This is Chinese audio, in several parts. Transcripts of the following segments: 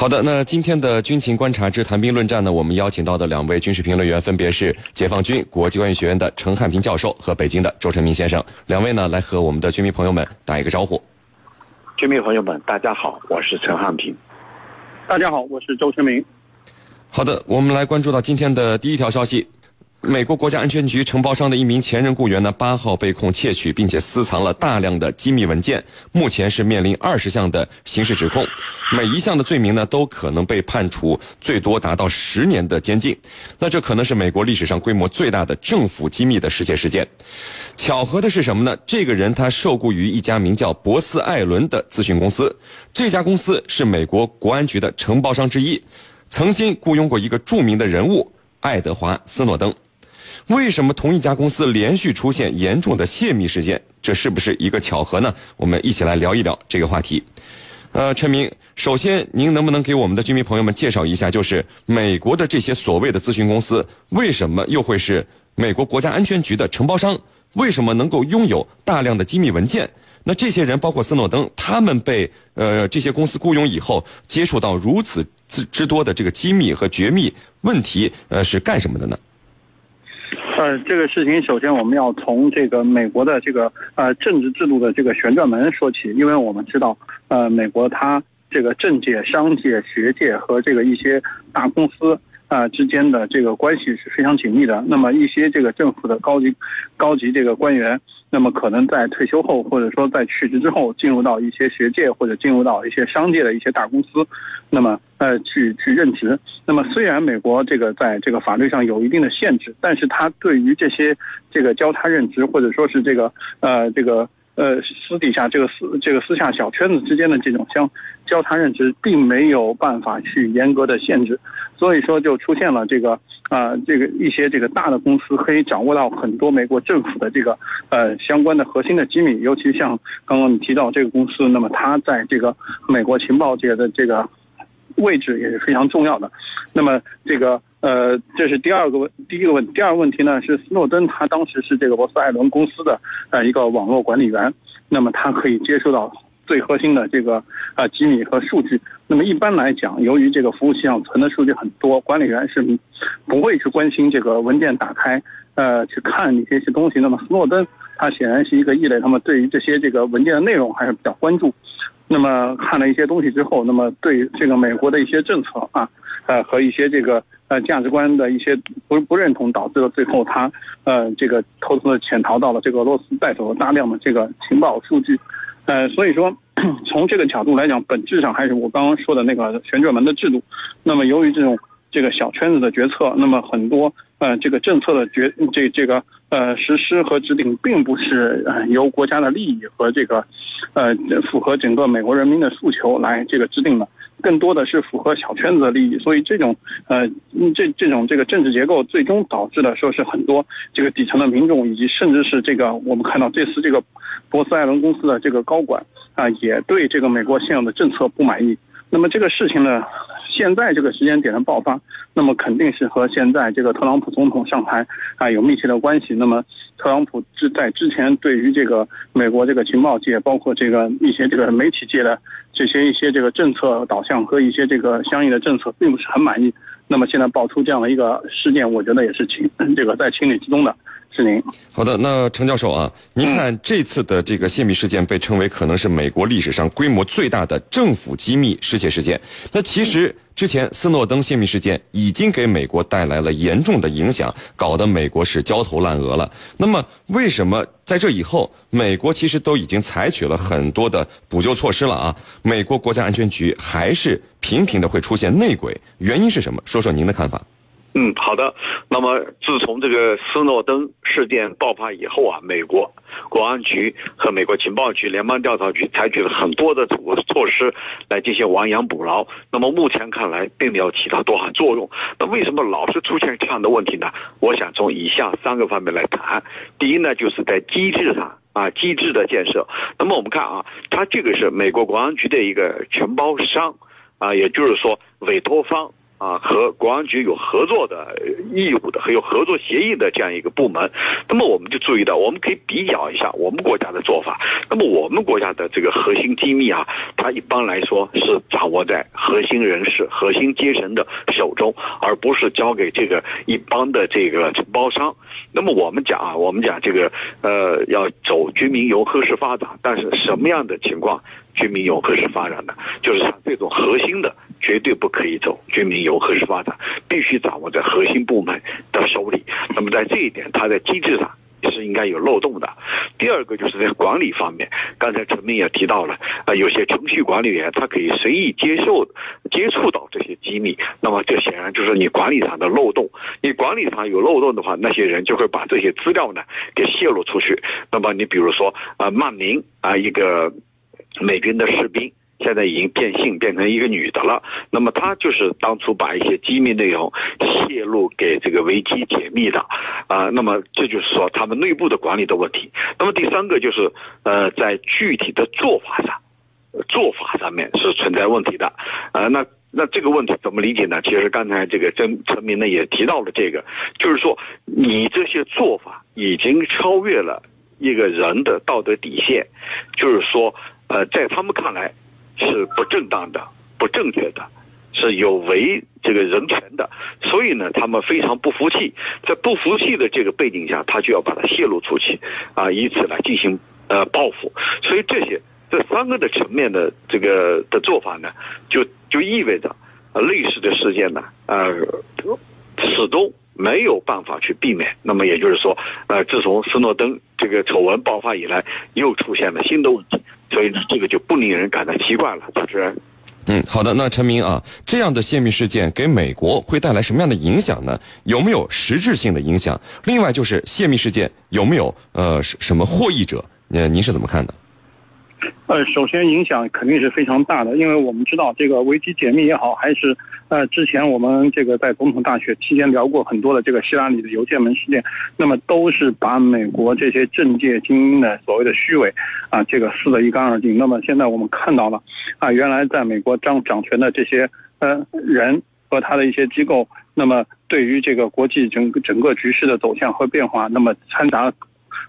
好的，那今天的军情观察之谈兵论战呢，我们邀请到的两位军事评论员分别是解放军国际关系学院的陈汉平教授和北京的周成明先生。两位呢，来和我们的军迷朋友们打一个招呼。军迷朋友们，大家好，我是陈汉平。大家好，我是周成明。好的，我们来关注到今天的第一条消息。美国国家安全局承包商的一名前任雇员呢，八号被控窃取并且私藏了大量的机密文件，目前是面临二十项的刑事指控，每一项的罪名呢，都可能被判处最多达到十年的监禁。那这可能是美国历史上规模最大的政府机密的失窃事件。巧合的是什么呢？这个人他受雇于一家名叫博斯艾伦的咨询公司，这家公司是美国国安局的承包商之一，曾经雇佣过一个著名的人物爱德华斯诺登。为什么同一家公司连续出现严重的泄密事件？这是不是一个巧合呢？我们一起来聊一聊这个话题。呃，陈明，首先您能不能给我们的居民朋友们介绍一下，就是美国的这些所谓的咨询公司，为什么又会是美国国家安全局的承包商？为什么能够拥有大量的机密文件？那这些人，包括斯诺登，他们被呃这些公司雇佣以后，接触到如此之之多的这个机密和绝密问题，呃，是干什么的呢？呃，这个事情首先我们要从这个美国的这个呃政治制度的这个旋转门说起，因为我们知道，呃，美国它这个政界、商界、学界和这个一些大公司啊之间的这个关系是非常紧密的。那么一些这个政府的高级高级这个官员。那么可能在退休后，或者说在去职之后，进入到一些学界或者进入到一些商界的一些大公司，那么呃去去任职。那么虽然美国这个在这个法律上有一定的限制，但是它对于这些这个交叉任职或者说是这个呃这个。呃，私底下这个私这个私下小圈子之间的这种相交叉认知，并没有办法去严格的限制，所以说就出现了这个啊，这个一些这个大的公司可以掌握到很多美国政府的这个呃相关的核心的机密，尤其像刚刚你提到这个公司，那么它在这个美国情报界的这个位置也是非常重要的，那么这个。呃，这是第二个问，第一个问，第二个问题呢是斯诺登，他当时是这个博斯艾伦公司的呃一个网络管理员，那么他可以接收到最核心的这个呃机密和数据。那么一般来讲，由于这个服务器上存的数据很多，管理员是不会去关心这个文件打开呃去看一些些东西。那么斯诺登他显然是一个异类，他们对于这些这个文件的内容还是比较关注。那么看了一些东西之后，那么对这个美国的一些政策啊，呃和一些这个。呃，价值观的一些不不认同，导致了最后他，呃，这个偷偷的潜逃到了这个俄罗斯，带走了大量的这个情报数据，呃，所以说 从这个角度来讲，本质上还是我刚刚说的那个旋转门的制度。那么由于这种这个小圈子的决策，那么很多呃这个政策的决这这个呃实施和制定，并不是由国家的利益和这个呃符合整个美国人民的诉求来这个制定的。更多的是符合小圈子的利益，所以这种呃，这这种这个政治结构最终导致的说是很多这个底层的民众，以及甚至是这个我们看到这次这个波斯艾伦公司的这个高管啊，也对这个美国现有的政策不满意。那么这个事情呢？现在这个时间点的爆发，那么肯定是和现在这个特朗普总统上台啊有密切的关系。那么特朗普之在之前对于这个美国这个情报界，包括这个一些这个媒体界的这些一些这个政策导向和一些这个相应的政策，并不是很满意。那么现在爆出这样的一个事件，我觉得也是情这个在情理之中的。是您好的，那程教授啊，您看这次的这个泄密事件被称为可能是美国历史上规模最大的政府机密失窃事件。那其实之前斯诺登泄密事件已经给美国带来了严重的影响，搞得美国是焦头烂额了。那么为什么在这以后，美国其实都已经采取了很多的补救措施了啊？美国国家安全局还是频频的会出现内鬼，原因是什么？说说您的看法。嗯，好的。那么，自从这个斯诺登事件爆发以后啊，美国国安局和美国情报局、联邦调查局采取了很多的措施来进行亡羊补牢。那么目前看来，并没有起到多大作用。那为什么老是出现这样的问题呢？我想从以下三个方面来谈。第一呢，就是在机制上啊，机制的建设。那么我们看啊，它这个是美国国安局的一个承包商啊，也就是说委托方。啊，和国安局有合作的义务的，还有合作协议的这样一个部门，那么我们就注意到，我们可以比较一下我们国家的做法。那么我们国家的这个核心机密啊，它一般来说是掌握在核心人士、核心阶层的手中，而不是交给这个一般的这个承包商。那么我们讲啊，我们讲这个呃，要走军民融合式发展，但是什么样的情况军民融合式发展的？就是像这种核心的。绝对不可以走军民游核式发展，必须掌握在核心部门的手里。那么在这一点，它在机制上是应该有漏洞的。第二个就是在管理方面，刚才陈明也提到了，啊，有些程序管理员他可以随意接受、接触到这些机密，那么这显然就是你管理上的漏洞。你管理上有漏洞的话，那些人就会把这些资料呢给泄露出去。那么你比如说啊，曼宁啊，一个美军的士兵。现在已经变性变成一个女的了，那么她就是当初把一些机密内容泄露给这个维基解密的，啊，那么这就是说他们内部的管理的问题。那么第三个就是呃，在具体的做法上，做法上面是存在问题的，呃，那那这个问题怎么理解呢？其实刚才这个曾陈明呢也提到了这个，就是说你这些做法已经超越了一个人的道德底线，就是说呃，在他们看来。是不正当的、不正确的，是有违这个人权的，所以呢，他们非常不服气，在不服气的这个背景下，他就要把它泄露出去，啊，以此来进行呃报复。所以这些这三个的层面的这个的做法呢，就就意味着，呃类似的事件呢，呃，始终没有办法去避免。那么也就是说，呃，自从斯诺登这个丑闻爆发以来，又出现了新的问题。所以呢，这个就不令人感到奇怪了，主持人。嗯，好的。那陈明啊，这样的泄密事件给美国会带来什么样的影响呢？有没有实质性的影响？另外就是泄密事件有没有呃什么获益者？呃，您是怎么看的？呃，首先影响肯定是非常大的，因为我们知道这个危机解密也好，还是呃之前我们这个在总统大选期间聊过很多的这个希拉里的邮件门事件，那么都是把美国这些政界精英的所谓的虚伪啊，这个撕得一干二净。那么现在我们看到了啊，原来在美国掌掌权的这些呃人和他的一些机构，那么对于这个国际整个整个局势的走向和变化，那么掺杂。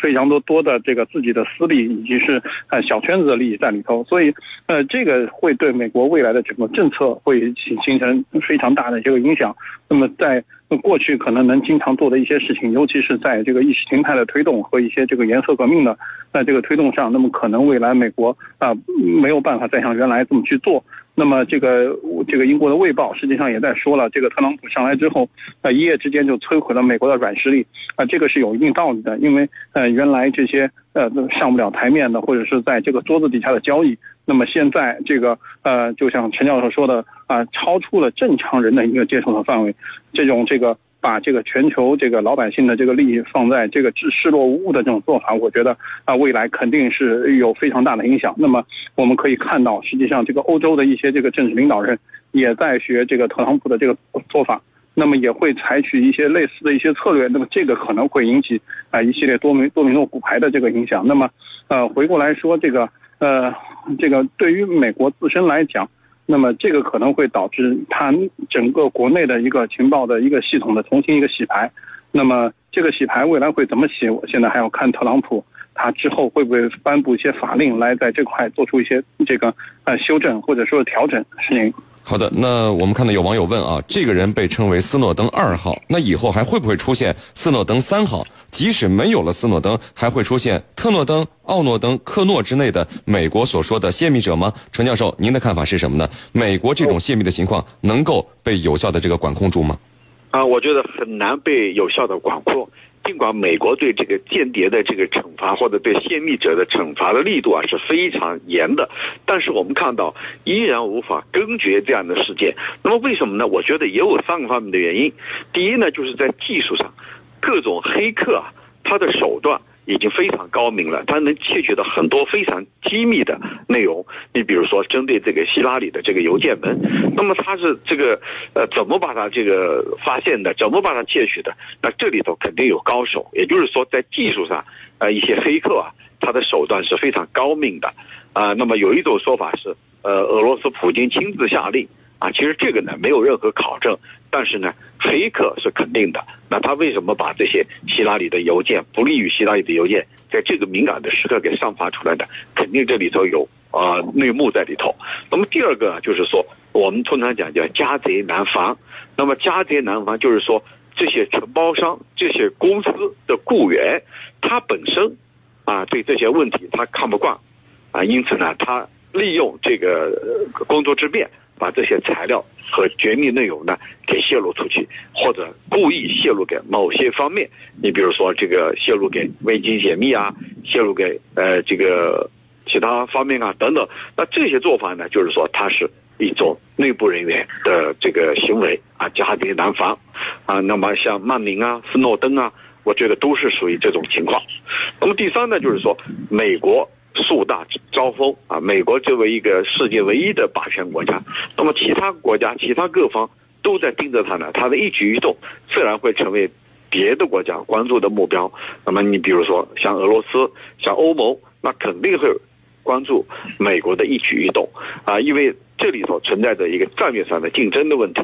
非常多多的这个自己的私利以及是呃小圈子的利益在里头，所以呃这个会对美国未来的整个政策会形形成非常大的这个影响。那么在过去可能能经常做的一些事情，尤其是在这个意识形态的推动和一些这个颜色革命的在这个推动上，那么可能未来美国啊没有办法再像原来这么去做。那么这个这个英国的《卫报》实际上也在说了，这个特朗普上来之后，呃，一夜之间就摧毁了美国的软实力，啊，这个是有一定道理的，因为呃，原来这些呃上不了台面的，或者是在这个桌子底下的交易，那么现在这个呃，就像陈教授说的啊，超出了正常人的一个接受的范围，这种这个。把这个全球这个老百姓的这个利益放在这个置视若无物的这种做法，我觉得啊，未来肯定是有非常大的影响。那么我们可以看到，实际上这个欧洲的一些这个政治领导人也在学这个特朗普的这个做法，那么也会采取一些类似的一些策略。那么这个可能会引起啊一系列多米多米诺骨牌的这个影响。那么呃，回过来说这个呃，这个对于美国自身来讲。那么这个可能会导致它整个国内的一个情报的一个系统的重新一个洗牌，那么这个洗牌未来会怎么洗？我现在还要看特朗普他之后会不会颁布一些法令来在这块做出一些这个呃修正或者说调整事情。好的，那我们看到有网友问啊，这个人被称为斯诺登二号，那以后还会不会出现斯诺登三号？即使没有了斯诺登，还会出现特诺登、奥诺登、克诺之类的美国所说的泄密者吗？陈教授，您的看法是什么呢？美国这种泄密的情况能够被有效的这个管控住吗？啊，我觉得很难被有效的管控。尽管美国对这个间谍的这个惩罚或者对泄密者的惩罚的力度啊是非常严的，但是我们看到依然无法根绝这样的事件。那么为什么呢？我觉得也有三个方面的原因。第一呢，就是在技术上，各种黑客啊，他的手段。已经非常高明了，他能窃取到很多非常机密的内容。你比如说，针对这个希拉里的这个邮件门，那么他是这个呃怎么把它这个发现的？怎么把它窃取的？那这里头肯定有高手，也就是说，在技术上，呃，一些黑客啊，他的手段是非常高明的。啊，那么有一种说法是，呃，俄罗斯普京亲自下令，啊，其实这个呢没有任何考证，但是呢，黑客是肯定的。那他为什么把这些希拉里的邮件不利于希拉里的邮件，在这个敏感的时刻给散发出来的？肯定这里头有啊内幕在里头。那么第二个就是说，我们通常讲叫家贼难防。那么家贼难防就是说，这些承包商、这些公司的雇员，他本身啊对这些问题他看不惯啊，因此呢，他利用这个工作之便。把这些材料和绝密内容呢给泄露出去，或者故意泄露给某些方面。你比如说这个泄露给未经解密啊，泄露给呃这个其他方面啊等等。那这些做法呢，就是说它是一种内部人员的这个行为啊，家贼难防啊。那么像曼宁啊、斯诺登啊，我觉得都是属于这种情况。那么第三呢，就是说美国。树大招风啊！美国作为一个世界唯一的霸权国家，那么其他国家、其他各方都在盯着他呢，他的一举一动自然会成为别的国家关注的目标。那么你比如说像俄罗斯、像欧盟，那肯定会关注美国的一举一动啊，因为这里头存在着一个战略上的竞争的问题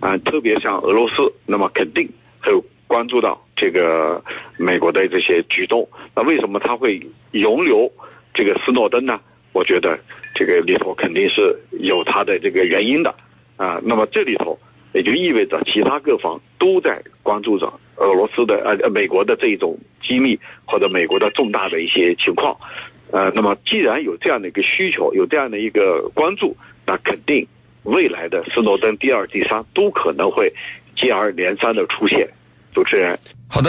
啊，特别像俄罗斯，那么肯定会关注到这个美国的这些举动。那为什么他会容留？这个斯诺登呢，我觉得这个里头肯定是有他的这个原因的啊。那么这里头也就意味着其他各方都在关注着俄罗斯的呃美国的这一种机密或者美国的重大的一些情况。呃，那么既然有这样的一个需求，有这样的一个关注，那肯定未来的斯诺登第二、第三都可能会接二连三的出现。主持人，好的。